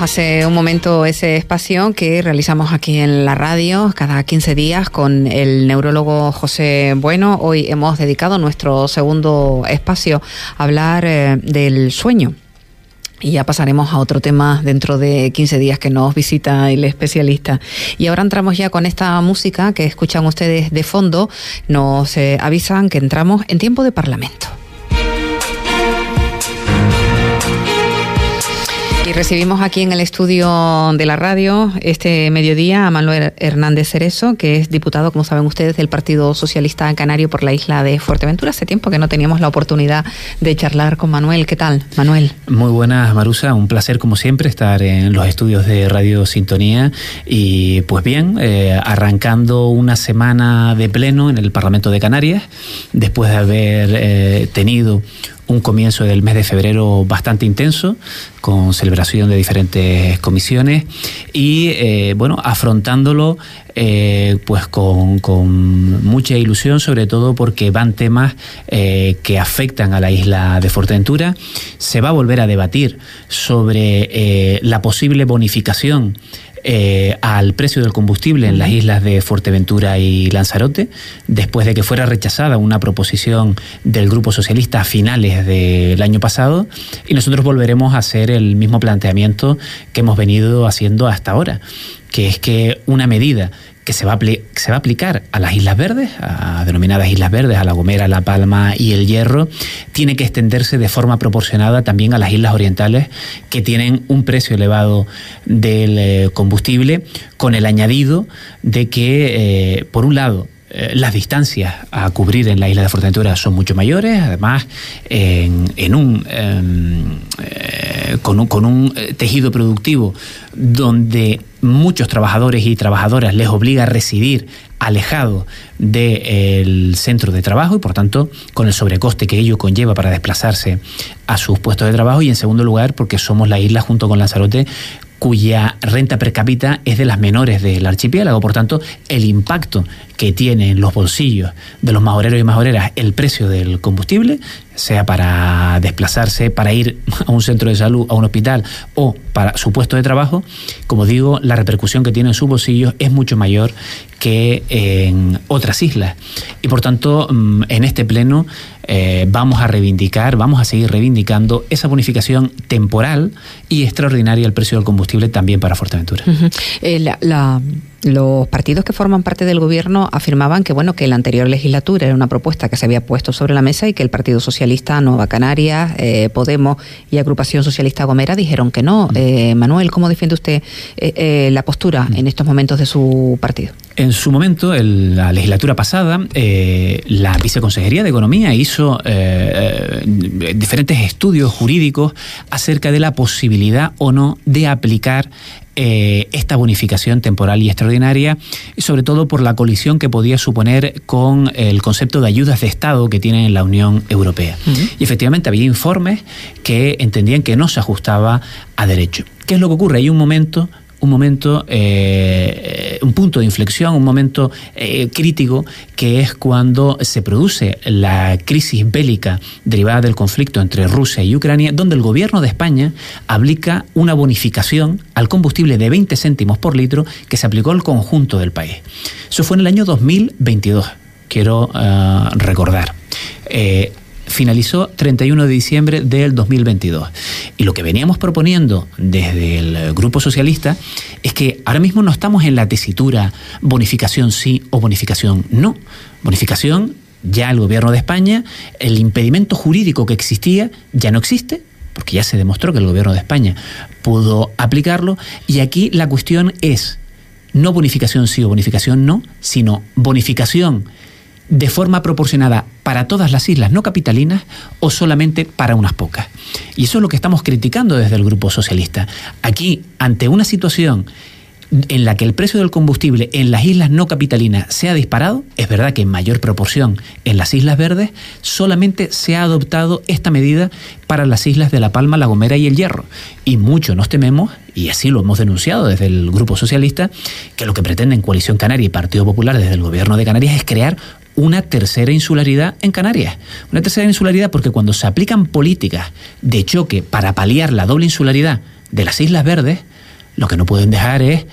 Hace un momento ese espacio que realizamos aquí en la radio cada 15 días con el neurólogo José Bueno. Hoy hemos dedicado nuestro segundo espacio a hablar eh, del sueño. Y ya pasaremos a otro tema dentro de 15 días que nos visita el especialista. Y ahora entramos ya con esta música que escuchan ustedes de fondo. Nos eh, avisan que entramos en tiempo de parlamento. Y recibimos aquí en el estudio de la radio este mediodía a Manuel Hernández Cerezo, que es diputado, como saben ustedes, del Partido Socialista Canario por la isla de Fuerteventura. Hace tiempo que no teníamos la oportunidad de charlar con Manuel. ¿Qué tal, Manuel? Muy buenas, Marusa. Un placer, como siempre, estar en los estudios de Radio Sintonía. Y pues bien, eh, arrancando una semana de pleno en el Parlamento de Canarias, después de haber eh, tenido un comienzo del mes de febrero bastante intenso, con celebración de diferentes comisiones y eh, bueno, afrontándolo eh, pues con, con, mucha ilusión, sobre todo porque van temas eh, que afectan a la isla de Fuerteventura. Se va a volver a debatir sobre la posible bonificación eh, al precio del combustible en las islas de Fuerteventura y Lanzarote, después de que fuera rechazada una proposición del Grupo Socialista a finales del año pasado, y nosotros volveremos a hacer el mismo planteamiento que hemos venido haciendo hasta ahora, que es que una medida se va, a se va a aplicar a las Islas Verdes, a denominadas Islas Verdes, a La Gomera, La Palma y El Hierro, tiene que extenderse de forma proporcionada también a las Islas Orientales, que tienen un precio elevado del eh, combustible, con el añadido de que, eh, por un lado, eh, las distancias a cubrir en la isla de Fuerteventura son mucho mayores, además en, un, em, con un, un tejido productivo donde muchos trabajadores y trabajadoras les obliga a residir alejado del centro de trabajo y por tanto con el sobrecoste que ello conlleva para desplazarse a sus puestos de trabajo y en segundo lugar porque somos la isla junto con Lanzarote cuya renta per cápita es de las menores del archipiélago. Por tanto, el impacto que tiene en los bolsillos de los majoreros y majoreras el precio del combustible, sea para desplazarse, para ir a un centro de salud, a un hospital o para su puesto de trabajo, como digo, la repercusión que tiene en sus bolsillos es mucho mayor que en otras islas. Y por tanto, mm, en este pleno eh, vamos a reivindicar, vamos a seguir reivindicando esa bonificación temporal y extraordinaria al precio del combustible también para Fuerteventura. Eh, la los partidos que forman parte del gobierno afirmaban que bueno que la anterior legislatura era una propuesta que se había puesto sobre la mesa y que el Partido Socialista Nueva Canarias, eh, Podemos y Agrupación Socialista Gomera dijeron que no. Mm. Eh, Manuel, ¿cómo defiende usted eh, la postura en estos momentos de su partido? En su momento, en la legislatura pasada, la Viceconsejería de Economía hizo diferentes estudios jurídicos acerca de la posibilidad o no de aplicar eh, esta bonificación temporal y extraordinaria, sobre todo por la colisión que podía suponer con el concepto de ayudas de Estado que tiene en la Unión Europea. Y efectivamente había informes que entendían que no se ajustaba a derecho. ¿Qué es lo que ocurre? Hay un momento un momento, eh, un punto de inflexión, un momento eh, crítico, que es cuando se produce la crisis bélica derivada del conflicto entre Rusia y Ucrania, donde el gobierno de España aplica una bonificación al combustible de 20 céntimos por litro que se aplicó al conjunto del país. Eso fue en el año 2022, quiero eh, recordar finalizó 31 de diciembre del 2022. Y lo que veníamos proponiendo desde el Grupo Socialista es que ahora mismo no estamos en la tesitura bonificación sí o bonificación no. Bonificación, ya el gobierno de España, el impedimento jurídico que existía ya no existe, porque ya se demostró que el gobierno de España pudo aplicarlo, y aquí la cuestión es no bonificación sí o bonificación no, sino bonificación de forma proporcionada para todas las islas no capitalinas o solamente para unas pocas. Y eso es lo que estamos criticando desde el Grupo Socialista. Aquí, ante una situación en la que el precio del combustible en las islas no capitalinas se ha disparado, es verdad que en mayor proporción en las islas verdes, solamente se ha adoptado esta medida para las islas de La Palma, La Gomera y El Hierro. Y mucho nos tememos, y así lo hemos denunciado desde el Grupo Socialista, que lo que pretenden Coalición Canaria y Partido Popular desde el Gobierno de Canarias es crear una tercera insularidad en Canarias. Una tercera insularidad porque cuando se aplican políticas de choque para paliar la doble insularidad, de las Islas Verdes, lo que no pueden dejar es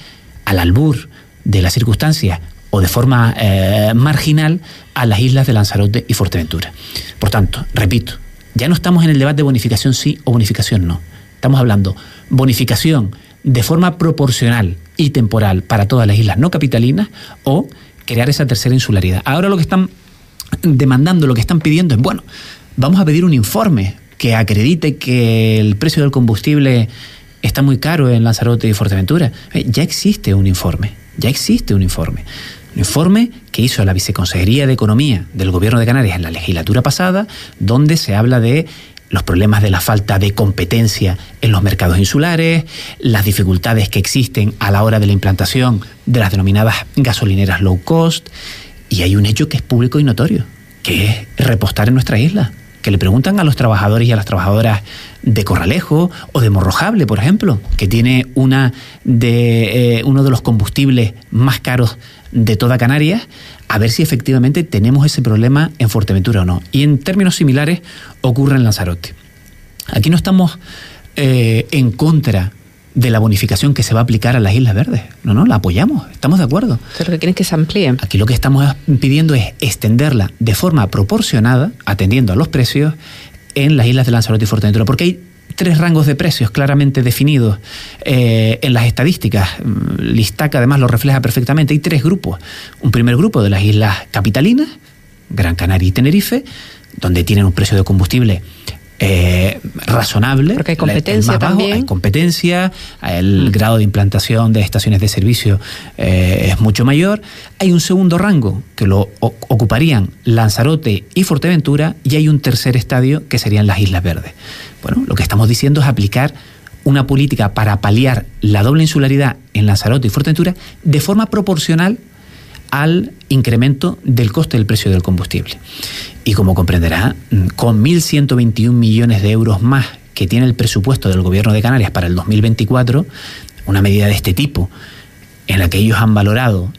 al albur de las circunstancias o de forma eh, marginal a las islas de Lanzarote y Fuerteventura. Por tanto, repito, ya no estamos en el debate de bonificación sí o bonificación no. Estamos hablando bonificación de forma proporcional y temporal para todas las islas no capitalinas o crear esa tercera insularidad. Ahora lo que están demandando, lo que están pidiendo es, bueno, vamos a pedir un informe que acredite que el precio del combustible está muy caro en Lanzarote y Fuerteventura. Eh, ya existe un informe, ya existe un informe. Un informe que hizo la Viceconsejería de Economía del Gobierno de Canarias en la legislatura pasada, donde se habla de los problemas de la falta de competencia en los mercados insulares, las dificultades que existen a la hora de la implantación de las denominadas gasolineras low cost, y hay un hecho que es público y notorio, que es repostar en nuestra isla que le preguntan a los trabajadores y a las trabajadoras de Corralejo o de Morrojable, por ejemplo, que tiene una de, eh, uno de los combustibles más caros de toda Canarias, a ver si efectivamente tenemos ese problema en Fuerteventura o no. Y en términos similares ocurre en Lanzarote. Aquí no estamos eh, en contra de la bonificación que se va a aplicar a las Islas Verdes. No, no, la apoyamos, estamos de acuerdo. Pero que quieren que se amplíe. Aquí lo que estamos pidiendo es extenderla de forma proporcionada, atendiendo a los precios, en las islas de Lanzarote y Fuerteventura, porque hay tres rangos de precios claramente definidos eh, en las estadísticas. Mm, Listaca además lo refleja perfectamente. Hay tres grupos. Un primer grupo de las islas capitalinas, Gran Canaria y Tenerife, donde tienen un precio de combustible eh, razonable. Porque hay competencia también. Hay competencia, el mm. grado de implantación de estaciones de servicio eh, es mucho mayor. Hay un segundo rango que lo ocuparían Lanzarote y Fuerteventura y hay un tercer estadio que serían las Islas Verdes. Bueno, lo que estamos diciendo es aplicar una política para paliar la doble insularidad en Lanzarote y Fuerteventura de forma proporcional al incremento del coste del precio del combustible. Y como comprenderá, con 1.121 millones de euros más que tiene el presupuesto del Gobierno de Canarias para el 2024, una medida de este tipo, en la que ellos han valorado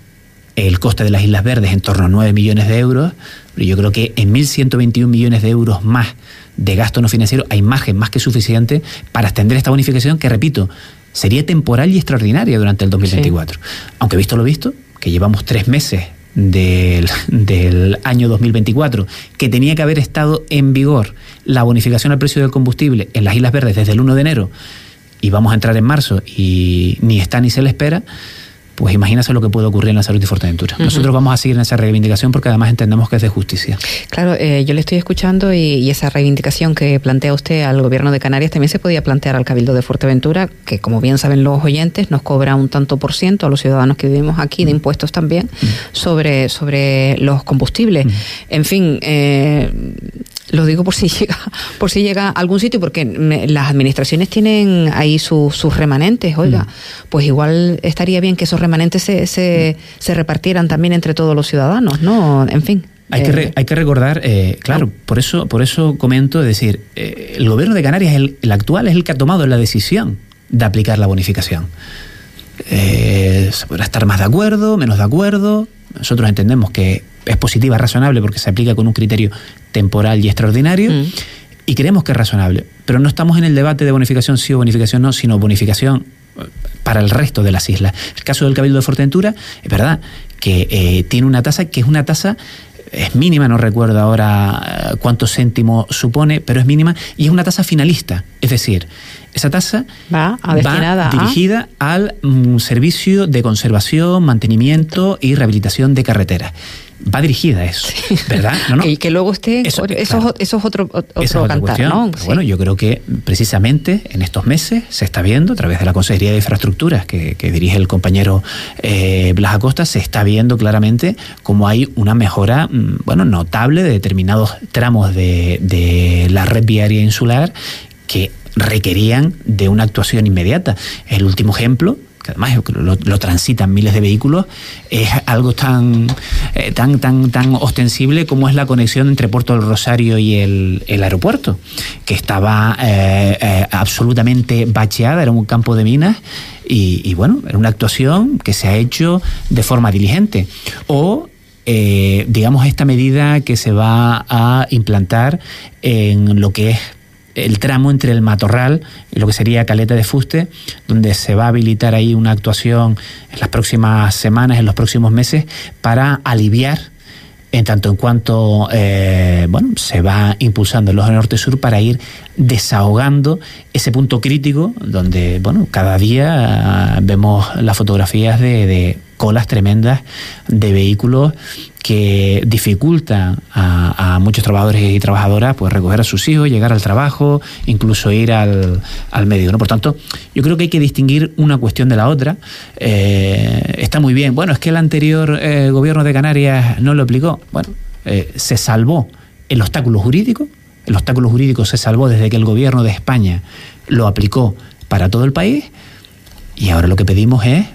el coste de las Islas Verdes en torno a 9 millones de euros, yo creo que en 1.121 millones de euros más de gasto no financiero hay margen más que suficiente para extender esta bonificación que, repito, sería temporal y extraordinaria durante el 2024. Aunque visto lo visto, que llevamos tres meses del, del, año 2024, que tenía que haber estado en vigor la bonificación al precio del combustible en las Islas Verdes desde el 1 de enero, y vamos a entrar en marzo y ni está ni se le espera, pues imagínese lo que puede ocurrir en la salud y Fuerteventura. Nosotros vamos a seguir en esa reivindicación porque además entendemos que es de justicia. Claro, eh, yo le estoy escuchando y, esa reivindicación que plantea usted al gobierno de Canarias también se podía plantear al Cabildo de Fuerteventura, que como bien saben los oyentes, nos cobra un tanto por ciento a los ciudadanos que vivimos aquí de impuestos también sobre, sobre los combustibles. En fin, eh, lo digo por si llega, por si llega a algún sitio, porque las administraciones tienen ahí sus remanentes, oiga, pues igual estaría bien que esos remanentes se, se, se, repartieran también entre todos los ciudadanos, ¿no? En fin. Hay que, eh, hay que recordar, eh, claro, por eso, por eso comento, es decir, eh, el gobierno de Canarias, el, el, actual, es el que ha tomado la decisión de aplicar la bonificación. se podrá estar más de acuerdo, menos de acuerdo. Nosotros entendemos que es positiva, razonable, porque se aplica con un criterio temporal y extraordinario. Mm. Y creemos que es razonable. Pero no estamos en el debate de bonificación sí o bonificación no, sino bonificación para el resto de las islas. El caso del Cabildo de Fuerteventura, es verdad que eh, tiene una tasa que es una tasa es mínima, no recuerdo ahora eh, cuántos céntimos supone, pero es mínima y es una tasa finalista. Es decir, esa tasa va, va dirigida al mm, servicio de conservación, mantenimiento y rehabilitación de carreteras va dirigida a eso, ¿verdad? Y que luego esté, eso, es, otro, cantar, ¿no? bueno, yo creo que precisamente en estos meses se está viendo, a través de la Consejería de Infraestructuras que, dirige el compañero eh, Blas Acosta, se está viendo claramente cómo hay una mejora, mm, bueno, notable de determinados tramos de, de la red viaria insular que requerían de una actuación inmediata. El último ejemplo además lo, transitan miles de vehículos, es algo tan, eh, tan, tan, tan ostensible como es la conexión entre Puerto del Rosario y el, aeropuerto, que estaba eh, eh, absolutamente bacheada, era un campo de minas. Y, bueno, era una actuación que se ha hecho de forma diligente. O digamos, esta medida que se va a implantar en lo que es el tramo entre el Matorral y lo que sería Caleta de Fuste, donde se va a habilitar ahí una actuación en las próximas semanas, en los próximos meses, para aliviar en tanto en cuanto eh, bueno, se va impulsando el los norte-sur para ir desahogando ese punto crítico donde bueno, cada día ah, vemos las fotografías de colas tremendas de vehículos que dificultan a, muchos trabajadores y trabajadoras pues recoger a sus hijos, llegar al trabajo, incluso ir al, medio. ¿no? Por tanto, yo creo que hay que distinguir una cuestión de la otra. Eh, está muy bien. Bueno, es que el anterior eh, gobierno de Canarias no lo aplicó. Bueno, eh, se salvó el obstáculo jurídico. El obstáculo jurídico se salvó desde que el gobierno de España lo aplicó para todo el país. Y ahora lo que pedimos es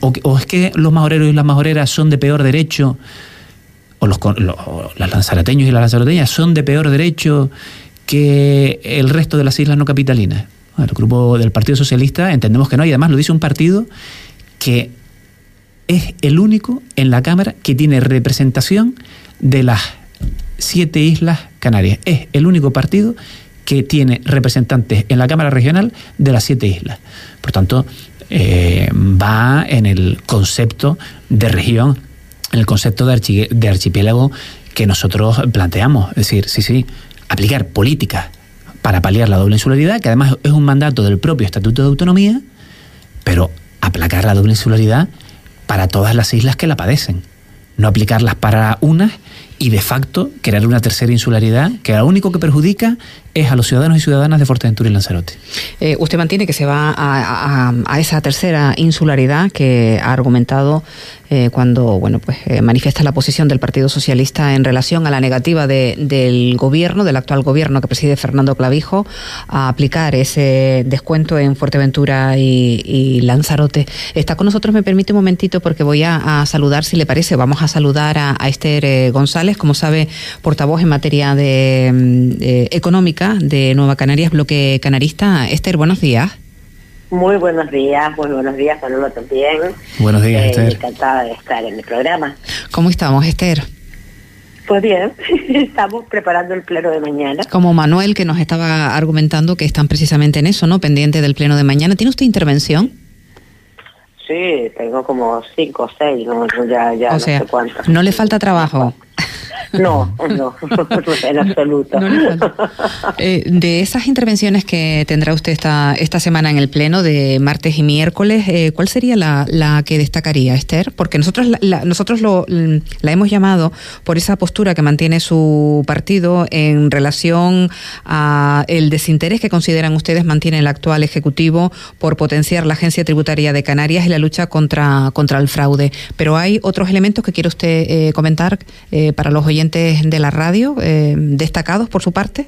o, es que los majoreros y las majoreras son de peor derecho, o los, las lanzaroteños y las lanzaroteñas son de peor derecho que el resto de las islas no capitalinas. el grupo del Partido Socialista entendemos que no, y además lo dice un partido que es el único en la Cámara que tiene representación de las siete islas canarias. Es el único partido que tiene representantes en la Cámara Regional de las siete islas. Por tanto, eh, va en el concepto de región, en el concepto de, de archipiélago que nosotros planteamos. Es decir, sí, sí, aplicar políticas para paliar la doble insularidad, que además es un mandato del propio Estatuto de Autonomía, pero aplacar la doble insularidad para todas las islas que la padecen. No aplicarlas para unas y de facto crear una tercera insularidad que lo único que perjudica es a los ciudadanos y ciudadanas de Fuerteventura y Lanzarote. Eh, usted mantiene que se va a, esa tercera insularidad que ha argumentado eh, cuando bueno pues eh, manifiesta la posición del Partido Socialista en relación a la negativa del gobierno, del actual gobierno que preside Fernando Clavijo, a aplicar ese descuento en Fuerteventura y, Lanzarote. Está con nosotros, me permite un momentito porque voy a, saludar, si le parece, vamos a saludar a, Esther González, como sabe, portavoz en materia de mm, de Nueva Canarias, bloque canarista. Esther, buenos días. Muy buenos días, muy buenos días, Manolo también. Buenos días, eh, Esther. Encantada de estar en el programa. ¿Cómo estamos, Esther? Pues bien, estamos preparando el pleno de mañana. Como Manuel, que nos estaba argumentando que están precisamente en eso, ¿no? Pendiente del pleno de mañana. ¿Tiene usted intervención? Sí, tengo como cinco o seis, ¿no? ya, ya no sé cuántos. ¿No le falta trabajo? No, no, en absoluto. Eh, de esas intervenciones que tendrá usted esta, esta semana en el Pleno de martes y miércoles, eh, ¿cuál sería la, la, que destacaría, Esther? Porque nosotros, la, nosotros lo, la hemos llamado por esa postura que mantiene su partido en relación a el desinterés que consideran ustedes mantiene el actual Ejecutivo por potenciar la Agencia Tributaria de Canarias y la lucha contra, contra el fraude. Pero hay otros elementos que quiere usted eh, comentar para los oyentes de la radio eh, destacados por su parte?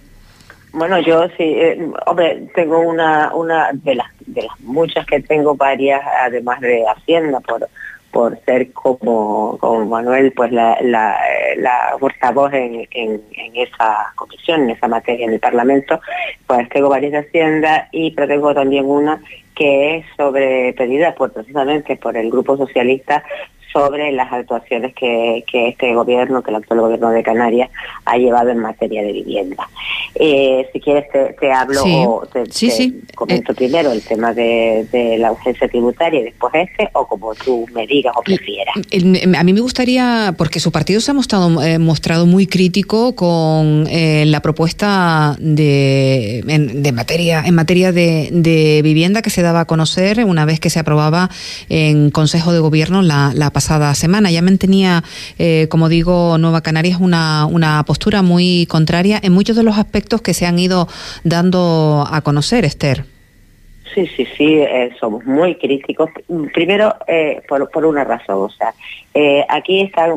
Bueno, yo sí, eh, hombre, tengo una, una de las, de las muchas que tengo varias, además de Hacienda, por, por ser como, como Manuel, pues la, la, la portavoz en, en, esa comisión, en esa materia en el Parlamento, pues tengo varias de Hacienda y pero tengo también una que es sobre pedida por precisamente por el Grupo Socialista sobre las actuaciones que, este gobierno, que el actual gobierno de Canarias ha llevado en materia de vivienda. Eh, si quieres te, hablo o te, comento eh, primero el tema de, la urgencia tributaria y después este, o como tú me digas o prefieras. A mí me gustaría, porque su partido se ha mostrado, eh, mostrado muy crítico con la propuesta de, de materia, en materia de, de, vivienda que se daba a conocer una vez que se aprobaba en Consejo de Gobierno la, la pasada semana. Ya mantenía, eh, como digo, Nueva Canarias una, una postura muy contraria en muchos de los aspectos que se han ido dando a conocer, Esther. Sí, sí, sí, eh, somos muy críticos. Primero, eh, por, por, una razón, o sea, aquí está,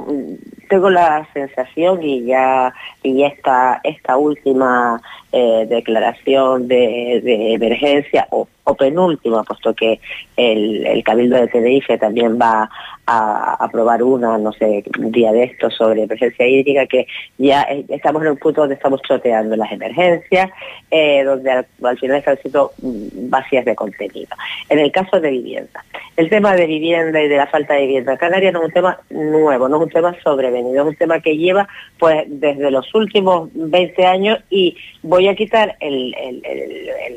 tengo la sensación y ya y esta esta última declaración de, emergencia o o penúltimo, puesto que el, Cabildo de Tenerife también va a aprobar una, no sé, día de esto sobre presencia hídrica, que ya estamos en un punto donde estamos choteando las emergencias, eh, donde al, final están siendo vacías de contenido. En el caso de vivienda, el tema de vivienda y de la falta de vivienda en no es un tema nuevo, no es un tema sobrevenido, es un tema que lleva pues desde los últimos 20 años y voy a quitar el,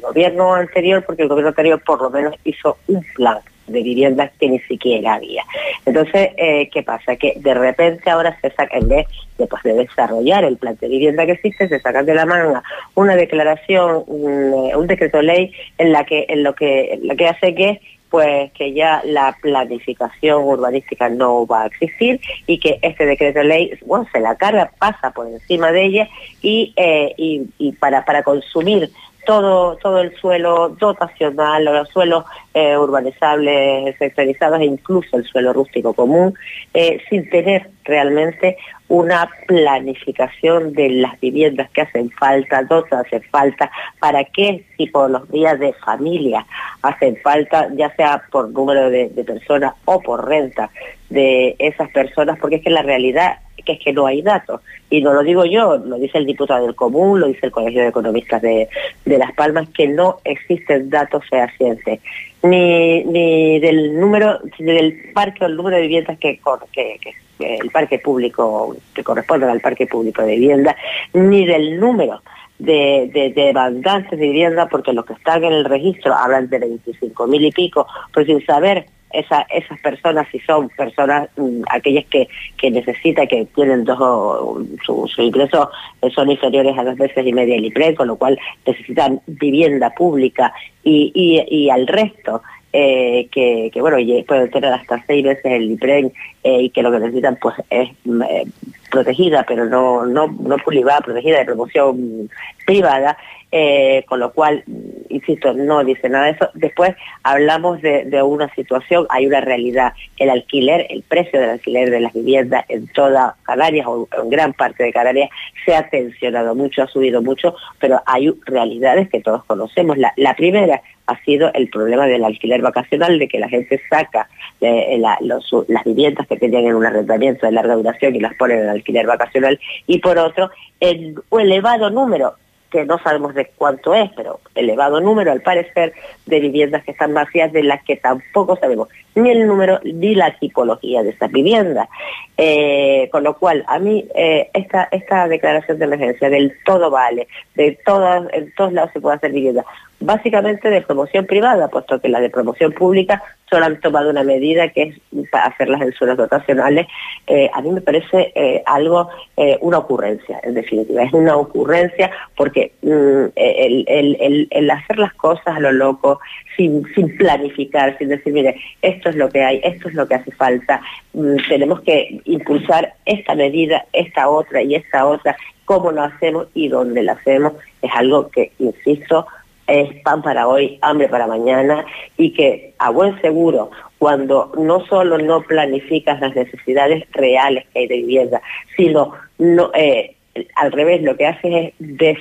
gobierno anterior porque el gobierno anterior por lo menos hizo un plan de viviendas que ni siquiera había. Entonces, eh, ¿qué pasa? Que de repente ahora se saca, en vez de, pues, de desarrollar el plan de vivienda que existe, se sacan de la manga una declaración, un, eh, decreto ley en la que, en lo que, en lo que hace que pues que ya la planificación urbanística no va a existir y que este decreto ley bueno se la carga pasa por encima de ella y, eh, y, y para para consumir todo, todo el suelo dotacional, los suelos eh, urbanizables sectorizados e incluso el suelo rústico común, eh, sin tener realmente una planificación de las viviendas que hacen falta, dónde hacen falta, para qué tipo los días de familia hacen falta, ya sea por número de, de personas o por renta de esas personas, porque es que la realidad es que no hay datos. Y no lo digo yo, lo dice el diputado del Común, lo dice el Colegio de Economistas de, Las Palmas, que no existen datos fehacientes. Ni, ni del número, del parque o el número de viviendas que, que, que el parque público, que corresponde al parque público de vivienda, ni del número de, de, de demandantes de vivienda, porque los que están en el registro hablan de 25 mil y pico, pues sin saber esa, esas personas, si son personas, mm, aquellas que, que necesitan, que tienen dos, su, ingreso eh, son inferiores a dos veces y media el IPRE, con lo cual necesitan vivienda pública y, y al resto eh, que, que, bueno, pueden tener hasta seis veces el IPREN eh, y que lo que necesitan pues es eh, protegida, pero no, no, no privada, protegida de promoción privada, eh, con lo cual, insisto, no dice nada de eso. Después hablamos de, una situación, hay una realidad, el alquiler, el precio del alquiler de las viviendas en toda Canarias o en gran parte de Canarias se ha tensionado mucho, ha subido mucho, pero hay realidades que todos conocemos. La, primera ha sido el problema del alquiler vacacional, de que la gente saca eh, las viviendas que tenían en un arrendamiento de larga duración y las pone en alquiler vacacional, y por otro, el elevado número que no sabemos de cuánto es, pero elevado número al parecer de viviendas que están vacías de las que tampoco sabemos ni el número ni la tipología de esas viviendas. Eh, con lo cual, a mí eh, esta, esta declaración de emergencia del todo vale, de todas, en todos lados se puede hacer vivienda, básicamente de promoción privada, puesto que la de promoción pública solo han tomado una medida que es para hacer las suelos dotacionales. Eh, a mí me parece algo, una ocurrencia, en definitiva, es una ocurrencia porque mm, el, el, el, hacer las cosas a lo loco, sin, sin planificar, sin decir, mire, esto es lo que hay, esto es lo que hace falta, mm, tenemos que impulsar esta medida, esta otra y esta otra, cómo lo hacemos y dónde lo hacemos, es algo que, insisto, es pan para hoy, hambre para mañana y que a buen seguro, cuando no solo no planificas las necesidades reales que hay de vivienda, sino no, eh, al revés, lo que haces es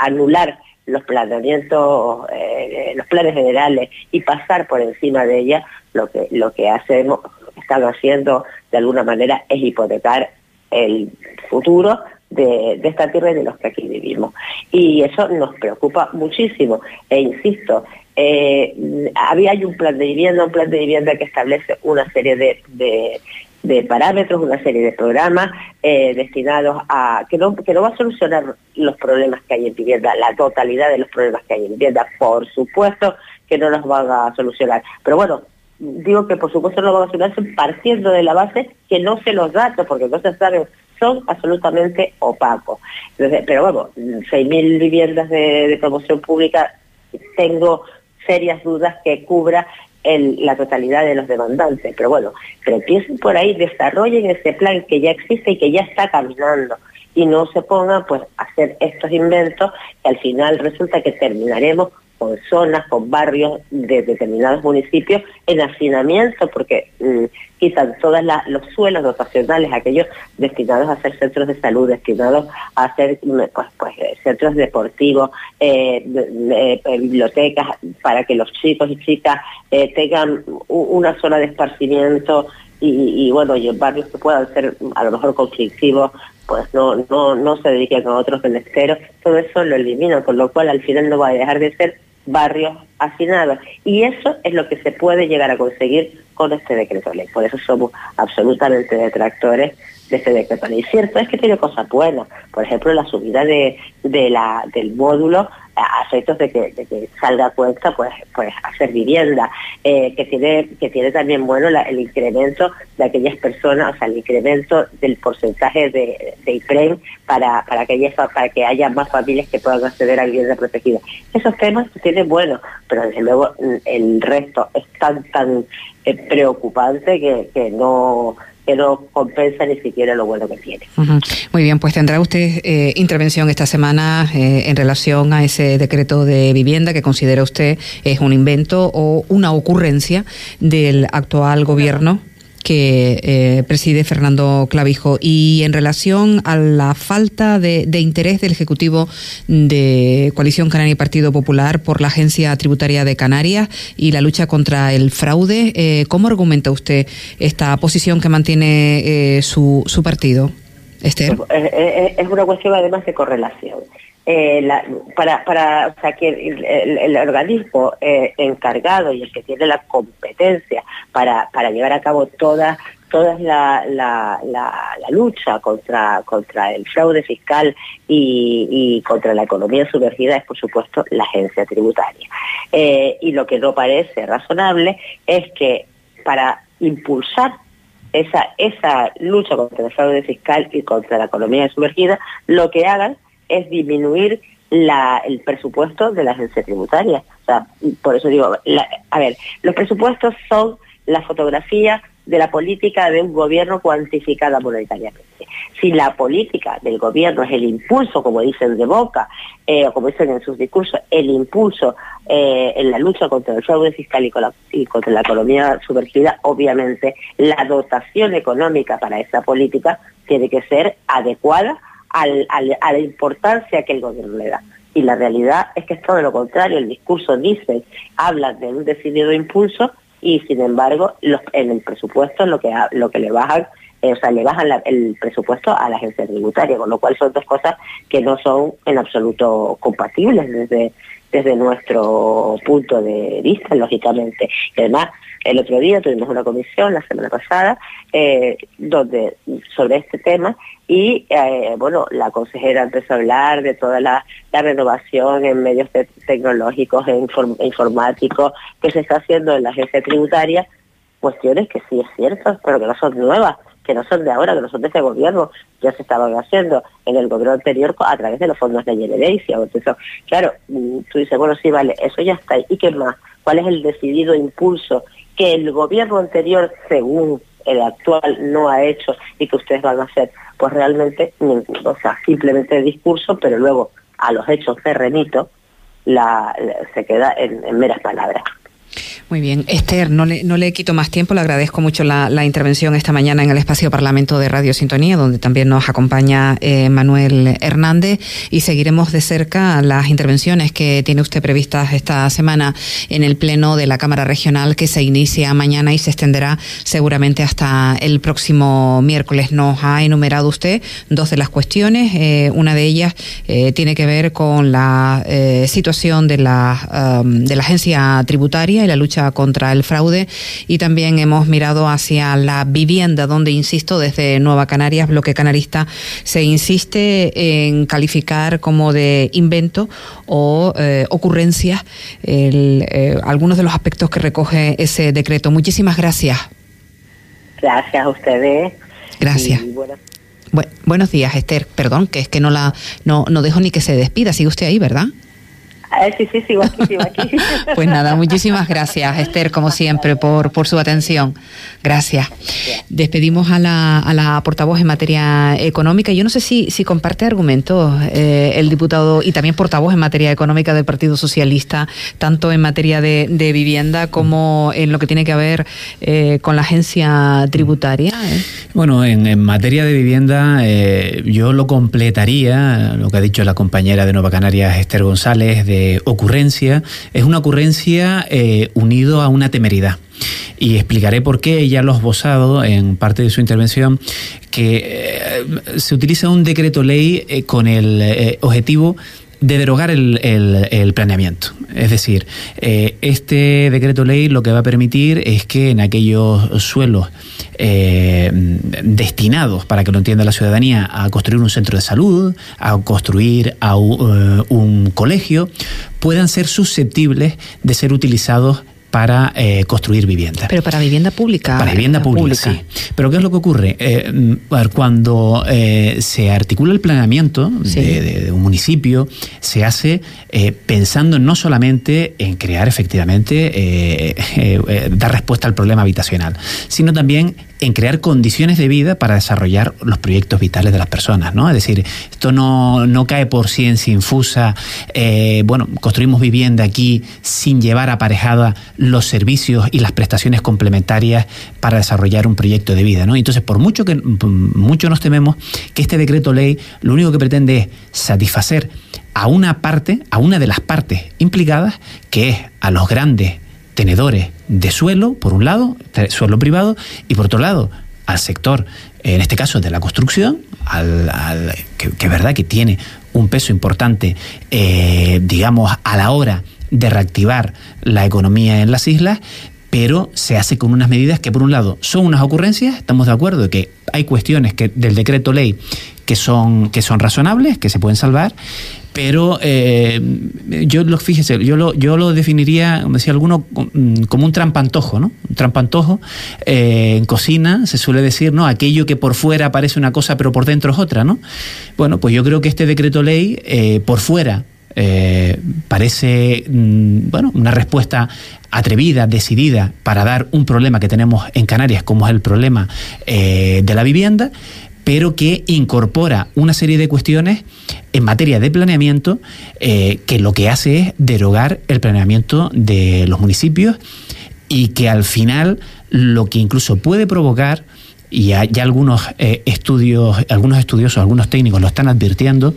anular los planeamientos, eh, los planes generales y pasar por encima de ella, lo que, lo que hacemos, están haciendo de alguna manera es hipotecar el futuro de, de, esta tierra y de los que aquí vivimos. Y eso nos preocupa muchísimo. E insisto, eh, había hay un plan de vivienda, un plan de vivienda que establece una serie de, de, de parámetros, una serie de programas eh, destinados a que no, que no va a solucionar los problemas que hay en vivienda, la totalidad de los problemas que hay en vivienda, por supuesto que no los van a solucionar. Pero bueno, digo que por supuesto no van a solucionarse partiendo de la base que no se los datos, porque no se saben son absolutamente opacos. Entonces, pero bueno, 6.000 viviendas de, de, promoción pública, tengo serias dudas que cubra el, la totalidad de los demandantes. Pero bueno, pero empiecen por ahí, desarrollen ese plan que ya existe y que ya está caminando y no se pongan pues a hacer estos inventos que al final resulta que terminaremos con zonas, con barrios de determinados municipios en hacinamiento, porque mm, quitan todos los suelos dotacionales, aquellos destinados a ser centros de salud, destinados a hacer mm, pues, pues, eh, centros deportivos, eh, bibliotecas, para que los chicos y chicas eh, tengan una zona de esparcimiento y, bueno, y barrios que puedan ser a lo mejor conflictivos, pues no, no, no se dediquen a otros menesteros, todo eso lo eliminan, con lo cual al final no va a dejar de ser barrios hacinados. Y eso es lo que se puede llegar a conseguir con este decreto ley. Por eso somos absolutamente detractores de este decreto ley. Cierto es que tiene cosas buenas. Por ejemplo, la subida de, de la, del módulo a efectos de que, de que salga cuenta pues pues hacer vivienda. Eh, que tiene que tiene también bueno el incremento de aquellas personas o sea el incremento del porcentaje de, de IPREM para para que haya, para que haya más familias que puedan acceder a vivienda protegida. Esos temas tienen bueno pero desde luego el resto es tan tan eh, preocupante que, que no que compensa ni siquiera lo bueno que tiene. Muy bien, pues tendrá usted eh, intervención esta semana eh, en relación a ese decreto de vivienda que considera usted es un invento o una ocurrencia del actual gobierno que eh, preside Fernando Clavijo. Y en relación a la falta de, interés del Ejecutivo de Coalición Canaria y Partido Popular por la Agencia Tributaria de Canarias y la lucha contra el fraude, eh, ¿cómo argumenta usted esta posición que mantiene eh, su, su partido? Esther. Es una cuestión además de correlación. Eh, para, para o sea, que el, organismo eh, encargado y el que tiene la competencia para, para llevar a cabo toda toda la, la, la, lucha contra, contra el fraude fiscal y, contra la economía sumergida es, por supuesto, la agencia tributaria. Eh, y lo que no parece razonable es que para impulsar esa, esa lucha contra el fraude fiscal y contra la economía sumergida, lo que hagan es disminuir el presupuesto de la agencia tributaria. O sea, por eso digo, a ver, los presupuestos son la fotografía de la política de un gobierno cuantificada monetariamente. Si la política del gobierno es el impulso, como dicen de boca, eh, o como dicen en sus discursos, el impulso eh, en la lucha contra el fraude fiscal y, y, contra la economía sumergida, obviamente la dotación económica para esa política tiene que ser adecuada a la importancia que el gobierno le da. Y la realidad es que es todo lo contrario. El discurso dice, habla de un decidido impulso y sin embargo en el presupuesto lo que, lo que le bajan eh, o sea, le bajan el presupuesto a la agencia tributaria, con lo cual son dos cosas que no son en absoluto compatibles desde, desde nuestro punto de vista, lógicamente. Y además, el otro día tuvimos una comisión, la semana pasada, eh, donde sobre este tema y eh, bueno, la consejera empezó a hablar de toda la, renovación en medios tecnológicos e informáticos que se está haciendo en la agencia tributaria, cuestiones que sí es cierto, pero que no son nuevas que no son de ahora, que no son de este gobierno, ya se estaban haciendo en el gobierno anterior a través de los fondos de Generencia. Entonces, claro, mm, tú dices, bueno, sí, vale, eso ya está. ¿Y qué más? ¿Cuál es el decidido impulso que el gobierno anterior, según el actual, no ha hecho y que ustedes van a hacer? Pues realmente, o sea, simplemente discurso, pero luego a los hechos se remito, la, se queda en meras palabras. Muy bien. Esther, no le, no le quito más tiempo. Le agradezco mucho la, intervención esta mañana en el espacio Parlamento de Radio Sintonía, donde también nos acompaña eh, Manuel Hernández y seguiremos de cerca las intervenciones que tiene usted previstas esta semana en el Pleno de la Cámara Regional que se inicia mañana y se extenderá seguramente hasta el próximo miércoles. Nos ha enumerado usted dos de las cuestiones. Eh, una de ellas eh, tiene que ver con la situación de la, um, de la agencia tributaria y la lucha contra el fraude y también hemos mirado hacia la vivienda, donde, insisto, desde Nueva Canarias, Bloque Canarista, se insiste en calificar como de invento o eh, ocurrencia eh, algunos de los aspectos que recoge ese decreto. Muchísimas gracias. Gracias a ustedes. Gracias. buenos días, Esther. Perdón, que es que no la no, no dejo ni que se despida. Sigue usted ahí, ¿verdad? Sí, sí, sigo aquí, sigo aquí. Pues nada, muchísimas gracias, Esther, como siempre, por, por su atención. Gracias. Despedimos a la, a la portavoz en materia económica. Yo no sé si, si comparte argumentos eh, el diputado y también portavoz en materia económica del Partido Socialista, tanto en materia de, de vivienda como en lo que tiene que ver eh, con la agencia tributaria. ¿eh? Bueno, en, en, materia de vivienda, eh, yo lo completaría, lo que ha dicho la compañera de Nueva Canarias, Esther González, de ocurrencia. Es una ocurrencia eh, unido a una temeridad. Y explicaré por qué ella lo ha esbozado en parte de su intervención, que eh, se utiliza un decreto ley eh, con el eh, objetivo de derogar el, el, el, planeamiento. Es decir, eh, este decreto ley lo que va a permitir es que en aquellos suelos eh, destinados, para que lo entienda la ciudadanía, a construir un centro de salud, a construir a uh, un colegio, puedan ser susceptibles de ser utilizados para eh, construir viviendas. Pero para vivienda pública. Para vivienda pública, pública. sí. Pero ¿qué es lo que ocurre? Eh, cuando eh, se articula el planeamiento sí. de, de, de, un municipio, se hace eh, pensando no solamente en crear efectivamente, eh, dar respuesta al problema habitacional, sino también en crear condiciones de vida para desarrollar los proyectos vitales de las personas, ¿no? Es decir, esto no, no cae por ciencia infusa, eh, bueno, construimos vivienda aquí sin llevar aparejada los servicios y las prestaciones complementarias para desarrollar un proyecto de vida, ¿no? Entonces, por mucho que mucho nos tememos que este decreto ley lo único que pretende es satisfacer a una parte, a una de las partes implicadas, que es a los grandes tenedores de suelo, por un lado, suelo privado, y por otro lado, al sector, en este caso de la construcción, al, que, es verdad que tiene un peso importante, eh, digamos, a la hora de reactivar la economía en las islas, pero se hace con unas medidas que, por un lado, son unas ocurrencias, estamos de acuerdo que hay cuestiones que, del decreto ley que son, que son razonables, que se pueden salvar, pero eh, yo lo fíjese, yo lo, yo lo definiría, como decía alguno, como un trampantojo, ¿no? Un trampantojo eh, en cocina se suele decir, ¿no? Aquello que por fuera parece una cosa, pero por dentro es otra, ¿no? Bueno, pues yo creo que este decreto ley, eh, por fuera, parece mm, bueno, una respuesta atrevida, decidida para dar un problema que tenemos en Canarias, como es el problema de la vivienda, pero que incorpora una serie de cuestiones en materia de planeamiento eh, que lo que hace es derogar el planeamiento de los municipios y que al final lo que incluso puede provocar y ya, algunos eh, estudios, algunos estudiosos, algunos técnicos lo están advirtiendo,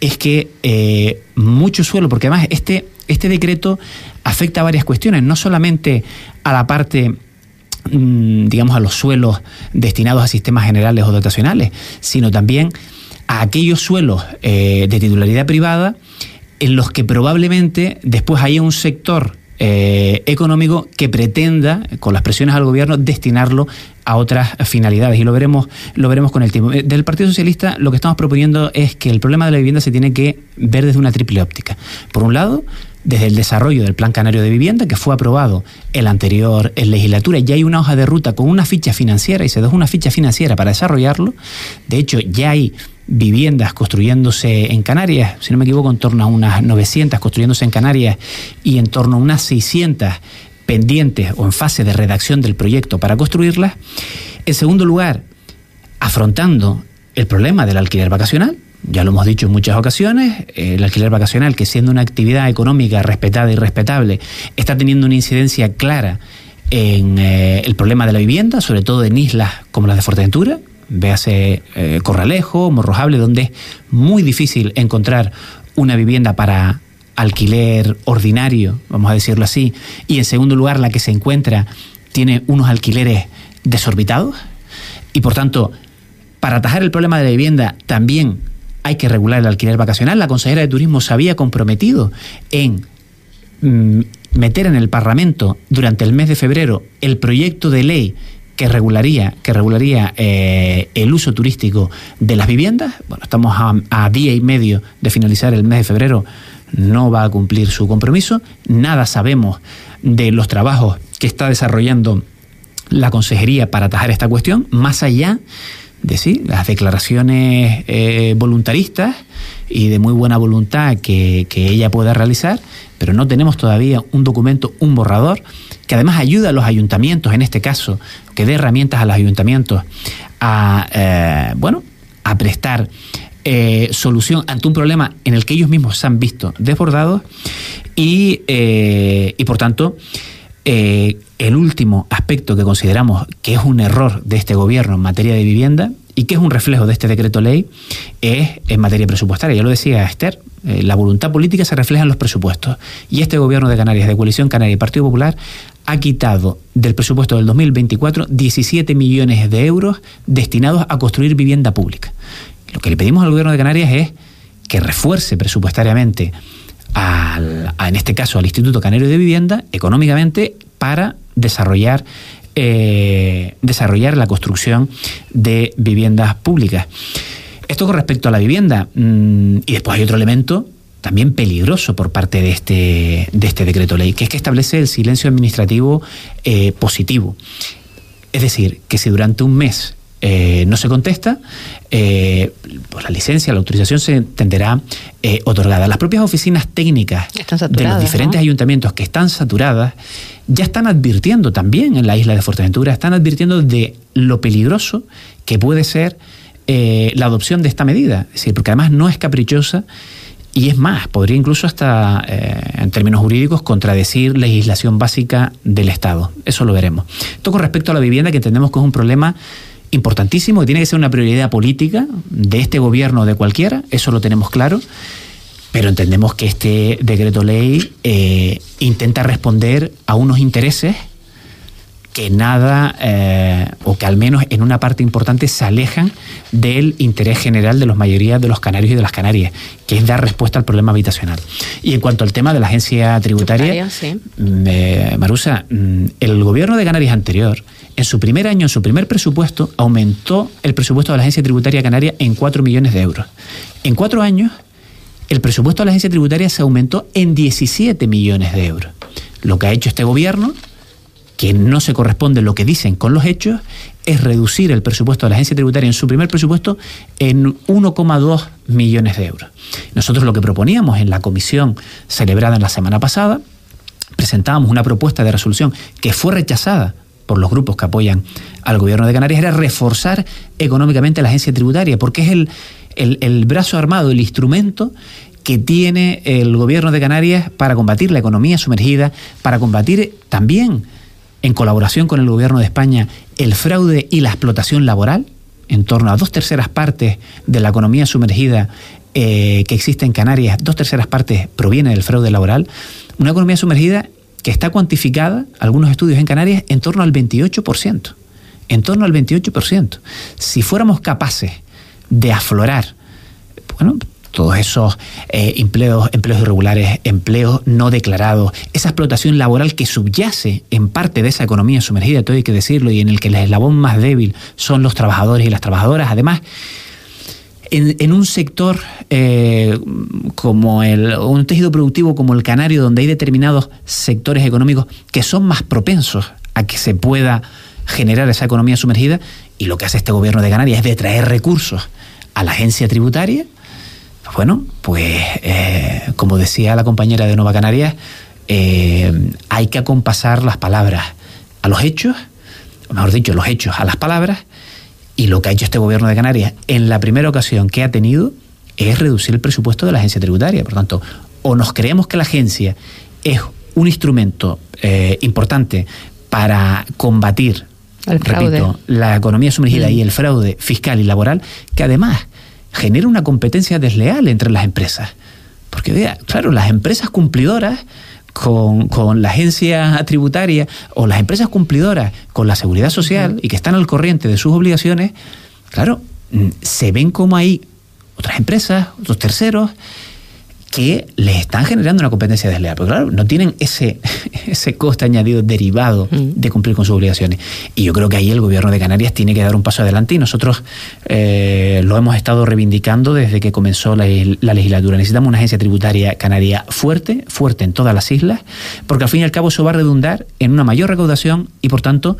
es que eh, mucho suelo, porque además este, este decreto afecta a varias cuestiones, no solamente a la parte digamos, a los suelos destinados a sistemas generales o dotacionales, sino también a aquellos suelos eh, de titularidad privada en los que probablemente después haya un sector eh, económico que pretenda, con las presiones al gobierno, destinarlo a otras finalidades. Y lo veremos, lo veremos con el tiempo. Del Partido Socialista lo que estamos proponiendo es que el problema de la vivienda se tiene que ver desde una triple óptica. Por un lado, desde el desarrollo del Plan Canario de Vivienda, que fue aprobado en la anterior en legislatura, ya hay una hoja de ruta con una ficha financiera y se da una ficha financiera para desarrollarlo. De hecho, ya hay viviendas construyéndose en Canarias, si no me equivoco, en torno a unas 900 construyéndose en Canarias y en torno a unas 600 pendientes o en fase de redacción del proyecto para construirlas. En segundo lugar, afrontando el problema del alquiler vacacional, ya lo hemos dicho en muchas ocasiones, el alquiler vacacional, que siendo una actividad económica respetada y respetable, está teniendo una incidencia clara en eh, el problema de la vivienda, sobre todo en islas como las de Fuerteventura, véase eh, Corralejo, Morrojable, donde es muy difícil encontrar una vivienda para alquiler ordinario, vamos a decirlo así, y en segundo lugar la que se encuentra tiene unos alquileres desorbitados, y por tanto, para atajar el problema de la vivienda también hay que regular el alquiler vacacional. La consejera de Turismo se había comprometido en mm, meter en el Parlamento durante el mes de febrero el proyecto de ley que regularía, que regularía eh, el uso turístico de las viviendas. Bueno, estamos a, a, día y medio de finalizar el mes de febrero, no va a cumplir su compromiso. Nada sabemos de los trabajos que está desarrollando la consejería para atajar esta cuestión, más allá de sí, las declaraciones eh, voluntaristas y de muy buena voluntad que, que, ella pueda realizar, pero no tenemos todavía un documento, un borrador, que además ayuda a los ayuntamientos, en este caso, que dé herramientas a los ayuntamientos a, eh, bueno, a prestar eh, solución ante un problema en el que ellos mismos se han visto desbordados y, y por tanto, eh, el último aspecto que consideramos que es un error de este gobierno en materia de vivienda y que es un reflejo de este decreto ley es en materia presupuestaria. Ya lo decía Esther, eh, la voluntad política se refleja en los presupuestos y este gobierno de Canarias, de Coalición Canaria y Partido Popular, ha quitado del presupuesto del 2024 17 millones de euros destinados a construir vivienda pública. Lo que le pedimos al gobierno de Canarias es que refuerce presupuestariamente al, a, en este caso al Instituto Canario de Vivienda económicamente para desarrollar eh, desarrollar la construcción de viviendas públicas. Esto con respecto a la vivienda. Mm, y después hay otro elemento también peligroso por parte de este, de este decreto ley, que es que establece el silencio administrativo eh, positivo. Es decir, que si durante un mes eh, no se contesta, eh, pues la licencia, la autorización se entenderá eh, otorgada. Las propias oficinas técnicas de los diferentes ¿no? ayuntamientos que están saturadas ya están advirtiendo también en la isla de Fuerteventura, están advirtiendo de lo peligroso que puede ser eh, la adopción de esta medida. Es decir, porque además no es caprichosa y es más, podría incluso hasta, eh, en términos jurídicos, contradecir legislación básica del Estado. Eso lo veremos. Esto con respecto a la vivienda, que entendemos que es un problema importantísimo, que tiene que ser una prioridad política de este gobierno o de cualquiera, eso lo tenemos claro, pero entendemos que este decreto ley eh, intenta responder a unos intereses que nada, eh, o que al menos en una parte importante se alejan del interés general de la mayoría de los canarios y de las canarias, que es dar respuesta al problema habitacional. Y en cuanto al tema de la agencia tributaria, sí. eh, Marusa, mm, el gobierno de Canarias anterior, en su primer año, en su primer presupuesto, aumentó el presupuesto de la agencia tributaria canaria en 4 millones de euros. En cuatro años, el presupuesto de la agencia tributaria se aumentó en 17 millones de euros. Lo que ha hecho este gobierno que no se corresponde lo que dicen con los hechos, es reducir el presupuesto de la agencia tributaria en su primer presupuesto en 1,2 millones de euros. Nosotros lo que proponíamos en la comisión celebrada en la semana pasada, presentábamos una propuesta de resolución que fue rechazada por los grupos que apoyan al gobierno de Canarias, era reforzar económicamente la agencia tributaria, porque es el, el, brazo armado, el instrumento que tiene el gobierno de Canarias para combatir la economía sumergida, para combatir también en colaboración con el Gobierno de España, el fraude y la explotación laboral, en torno a dos terceras partes de la economía sumergida eh, que existe en Canarias, dos terceras partes proviene del fraude laboral, una economía sumergida que está cuantificada, algunos estudios en Canarias, en torno al 28%. En torno al 28%. Si fuéramos capaces de aflorar, bueno, todos esos eh, empleos, empleos irregulares, empleos no declarados, esa explotación laboral que subyace en parte de esa economía sumergida, todo hay que decirlo, y en el que el eslabón más débil son los trabajadores y las trabajadoras. Además, en, un sector eh, como el, un tejido productivo como el canario, donde hay determinados sectores económicos que son más propensos a que se pueda generar esa economía sumergida, y lo que hace este gobierno de Canarias es de traer recursos a la agencia tributaria, bueno, pues eh, como decía la compañera de Nueva Canarias, eh, hay que acompasar las palabras a los hechos, o mejor dicho, los hechos a las palabras, y lo que ha hecho este gobierno de Canarias en la primera ocasión que ha tenido es reducir el presupuesto de la agencia tributaria. Por tanto, o nos creemos que la agencia es un instrumento eh, importante para combatir, repito, la economía sumergida mm. y el fraude fiscal y laboral, que además genera una competencia desleal entre las empresas. Porque, vea, claro, las empresas cumplidoras con, con, la agencia tributaria o las empresas cumplidoras con la seguridad social y que están al corriente de sus obligaciones, claro, se ven como hay otras empresas, otros terceros, que les están generando una competencia desleal. Porque claro, no tienen ese, ese coste añadido derivado de cumplir con sus obligaciones. Y yo creo que ahí el gobierno de Canarias tiene que dar un paso adelante y nosotros eh, lo hemos estado reivindicando desde que comenzó la, la, legislatura. Necesitamos una agencia tributaria canaria fuerte, fuerte en todas las islas, porque al fin y al cabo eso va a redundar en una mayor recaudación y por tanto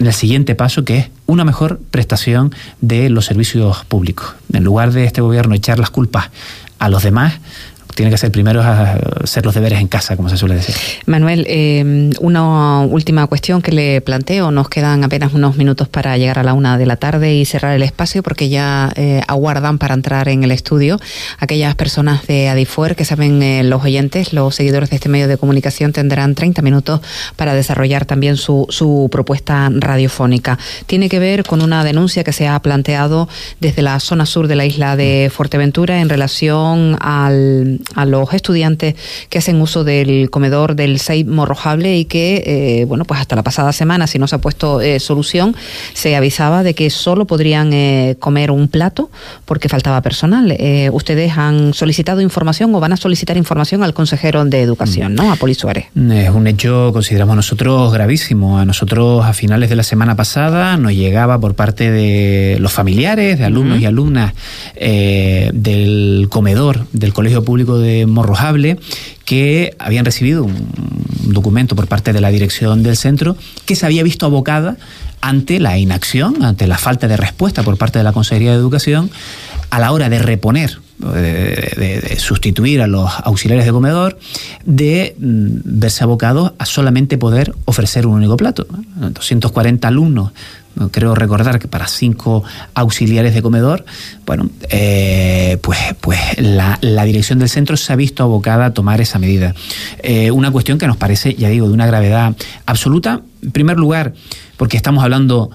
el siguiente paso, que es una mejor prestación de los servicios públicos. En lugar de este gobierno echar las culpas a los demás, tiene que ser primero hacer los deberes en casa, como se suele decir. Manuel, eh, una última cuestión que le planteo. Nos quedan apenas unos minutos para llegar a la una de la tarde y cerrar el espacio porque ya eh, aguardan para entrar en el estudio aquellas personas de Adifuer que saben eh, los oyentes, los seguidores de este medio de comunicación tendrán 30 minutos para desarrollar también su, su propuesta radiofónica. Tiene que ver con una denuncia que se ha planteado desde la zona sur de la isla de Fuerteventura en relación al a los estudiantes que hacen uso del comedor del SEI morrojable y que, eh, bueno, pues hasta la pasada semana, si no se ha puesto eh, solución, se avisaba de que solo podrían eh, comer un plato porque faltaba personal. ustedes han solicitado información o van a solicitar información al consejero de Educación, ¿no? A Poli Suárez. Es un hecho, consideramos nosotros, gravísimo. A nosotros, a finales de la semana pasada, nos llegaba por parte de los familiares, de alumnos y alumnas del comedor del Colegio Público de Morrojable que habían recibido un documento por parte de la dirección del centro que se había visto abocada ante la inacción, ante la falta de respuesta por parte de la Consejería de Educación a la hora de reponer, de, sustituir a los auxiliares de comedor, de mm, verse abocados a solamente poder ofrecer un único plato. 240 alumnos creo recordar que para cinco auxiliares de comedor, bueno, eh, pues, pues la, dirección del centro se ha visto abocada a tomar esa medida. Eh, una cuestión que nos parece, ya digo, de una gravedad absoluta. En primer lugar, porque estamos hablando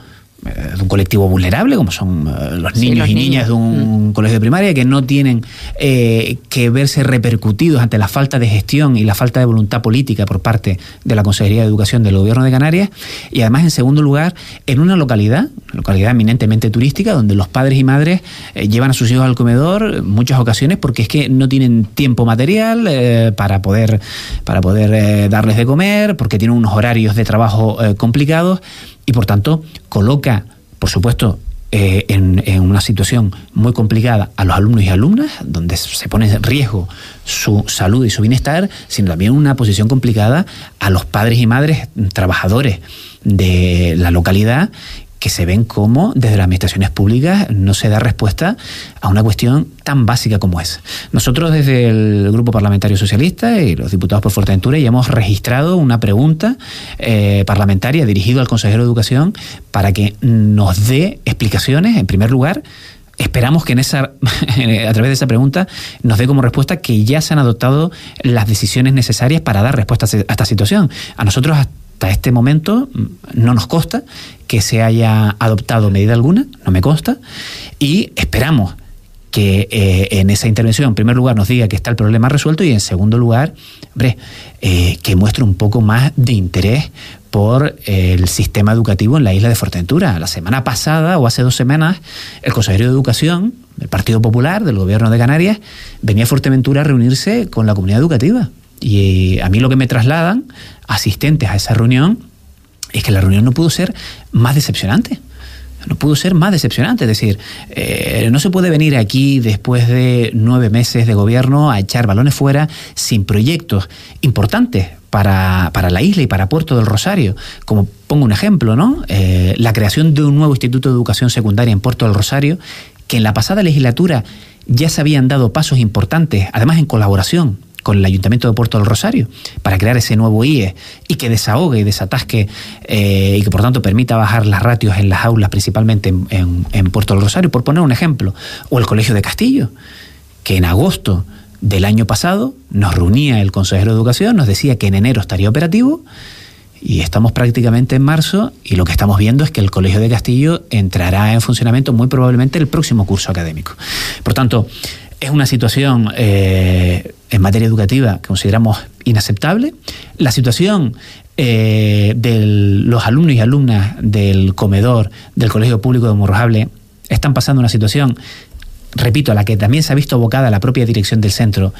de un colectivo vulnerable, como son eh, los niños y niñas de un mm. colegio de primaria, que no tienen eh, que verse repercutidos ante la falta de gestión y la falta de voluntad política por parte de la Consejería de Educación del Gobierno de Canarias, y además, en segundo lugar, en una localidad, localidad eminentemente turística, donde los padres y madres eh, llevan a sus hijos al comedor en muchas ocasiones porque es que no tienen tiempo material para poder, para poder darles de comer, porque tienen unos horarios de trabajo complicados y por tanto coloca, por supuesto, eh, en, una situación muy complicada a los alumnos y alumnas, donde se pone en riesgo su salud y su bienestar, sino también una posición complicada a los padres y madres trabajadores de la localidad que se ven como desde las administraciones públicas no se da respuesta a una cuestión tan básica como es. Nosotros desde el Grupo Parlamentario Socialista y los diputados por Fuerteventura ya hemos registrado una pregunta eh, parlamentaria dirigida al consejero de Educación para que nos dé explicaciones, en primer lugar, esperamos que en esa, a través de esa pregunta nos dé como respuesta que ya se han adoptado las decisiones necesarias para dar respuesta a esta situación. A nosotros hasta este momento no nos consta que se haya adoptado medida alguna, no me consta, y esperamos que eh, en esa intervención, en primer lugar, nos diga que está el problema resuelto y, en segundo lugar, hombre, eh, que muestre un poco más de interés por el sistema educativo en la isla de Fuerteventura. La semana pasada o hace dos semanas, el consejero de Educación del Partido Popular, del Gobierno de Canarias, venía a Fuerteventura a reunirse con la comunidad educativa. Y a mí lo que me trasladan asistentes a esa reunión es que la reunión no pudo ser más decepcionante. No pudo ser más decepcionante. Es decir, eh, no se puede venir aquí después de nueve meses de gobierno a echar balones fuera sin proyectos importantes para, la isla y para Puerto del Rosario. Como pongo un ejemplo, ¿no? Eh, la creación de un nuevo Instituto de Educación Secundaria en Puerto del Rosario, que en la pasada legislatura ya se habían dado pasos importantes, además en colaboración con el Ayuntamiento de Puerto del Rosario para crear ese nuevo IE y que desahogue y desatasque eh, y que por tanto permita bajar las ratios en las aulas, principalmente en, Puerto del Rosario, por poner un ejemplo, o el Colegio de Castillo, que en agosto del año pasado nos reunía el consejero de Educación, nos decía que en enero estaría operativo y estamos prácticamente en marzo y lo que estamos viendo es que el Colegio de Castillo entrará en funcionamiento muy probablemente el próximo curso académico. Por tanto, es una situación eh, en materia educativa que consideramos inaceptable. La situación eh, de los alumnos y alumnas del comedor del Colegio Público de Morrojable están pasando una situación, repito, a la que también se ha visto abocada la propia dirección del centro,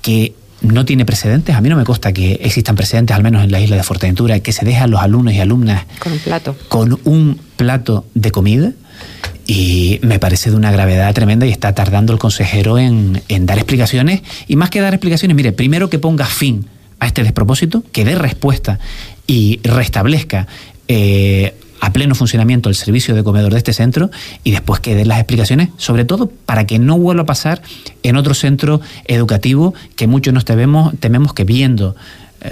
que no tiene precedentes. A mí no me consta que existan precedentes, al menos en la isla de Fuerteventura, que se dejan los alumnos y alumnas con un plato, con un plato de comida y me parece de una gravedad tremenda y está tardando el consejero en, dar explicaciones. Y más que dar explicaciones, mire, primero que ponga fin a este despropósito, que dé respuesta y restablezca eh, a pleno funcionamiento el servicio de comedor de este centro y después que den las explicaciones, sobre todo para que no vuelva a pasar en otro centro educativo que muchos nos tememos que viendo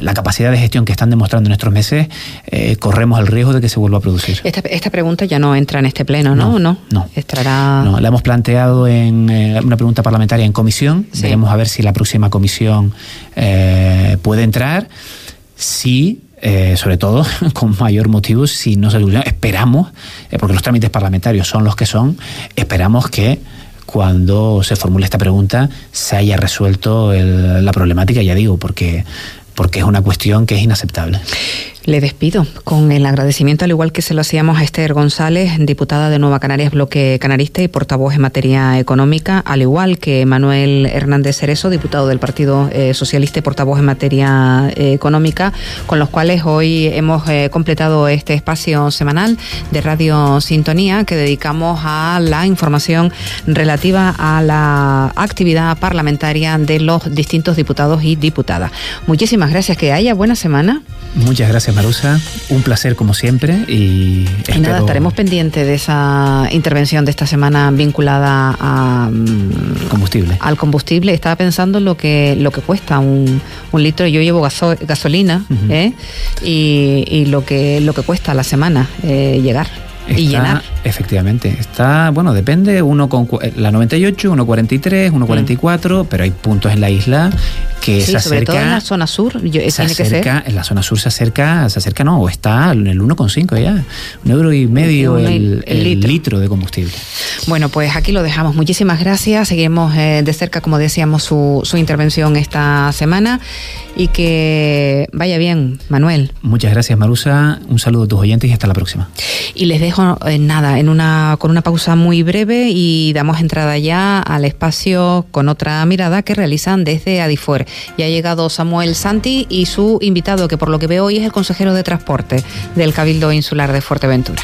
la capacidad de gestión que están demostrando en estos meses, eh, corremos el riesgo de que se vuelva a producir. Esta, pregunta ya no entra en este pleno, ¿no? No, no. Estará... no la hemos planteado en eh, una pregunta parlamentaria en comisión. Veremos a ver si la próxima comisión eh, puede entrar. Sí, sobre todo con mayor motivo, si no se esperamos, porque los trámites parlamentarios son los que son, esperamos que cuando se formule esta pregunta se haya resuelto la problemática, ya digo, porque porque es una cuestión que es inaceptable. Le despido con el agradecimiento, al igual que se lo hacíamos a Esther González, diputada de Nueva Canarias, bloque canarista y portavoz en materia económica, al igual que Manuel Hernández Cerezo, diputado del Partido eh, Socialista y portavoz en materia eh, económica, con los cuales hoy hemos eh, completado este espacio semanal de Radio Sintonía que dedicamos a la información relativa a la actividad parlamentaria de los distintos diputados y diputadas. Muchísimas gracias, que haya buena semana. Muchas gracias, Marusa. Un placer como siempre. Y, nada, estaremos pendientes de esa intervención de esta semana vinculada a mm, combustible. Al combustible. Estaba pensando lo que lo que cuesta un, un litro. Yo llevo gasolina ¿eh? y, lo que lo que cuesta a la semana eh, llegar y llenar. Efectivamente, está, bueno, depende, uno con la 98, 1.43, 1.44, pero hay puntos en la isla que se acerca. Sobre todo en la zona sur, se acerca, En la zona sur se acerca, se acerca, no, o está en el 1,5 ya, un euro y medio el, litro. de combustible. Bueno, pues aquí lo dejamos. Muchísimas gracias. Seguimos eh, de cerca, como decíamos, su, su intervención esta semana y que vaya bien, Manuel. Muchas gracias, Marusa. Un saludo a tus oyentes y hasta la próxima. Y les dejo eh, nada, en una, con una pausa muy breve y damos entrada ya al espacio con otra mirada que realizan desde Adifuer. Ya ha llegado Samuel Santi y su invitado, que por lo que veo hoy es el consejero de transporte del Cabildo Insular de Fuerteventura.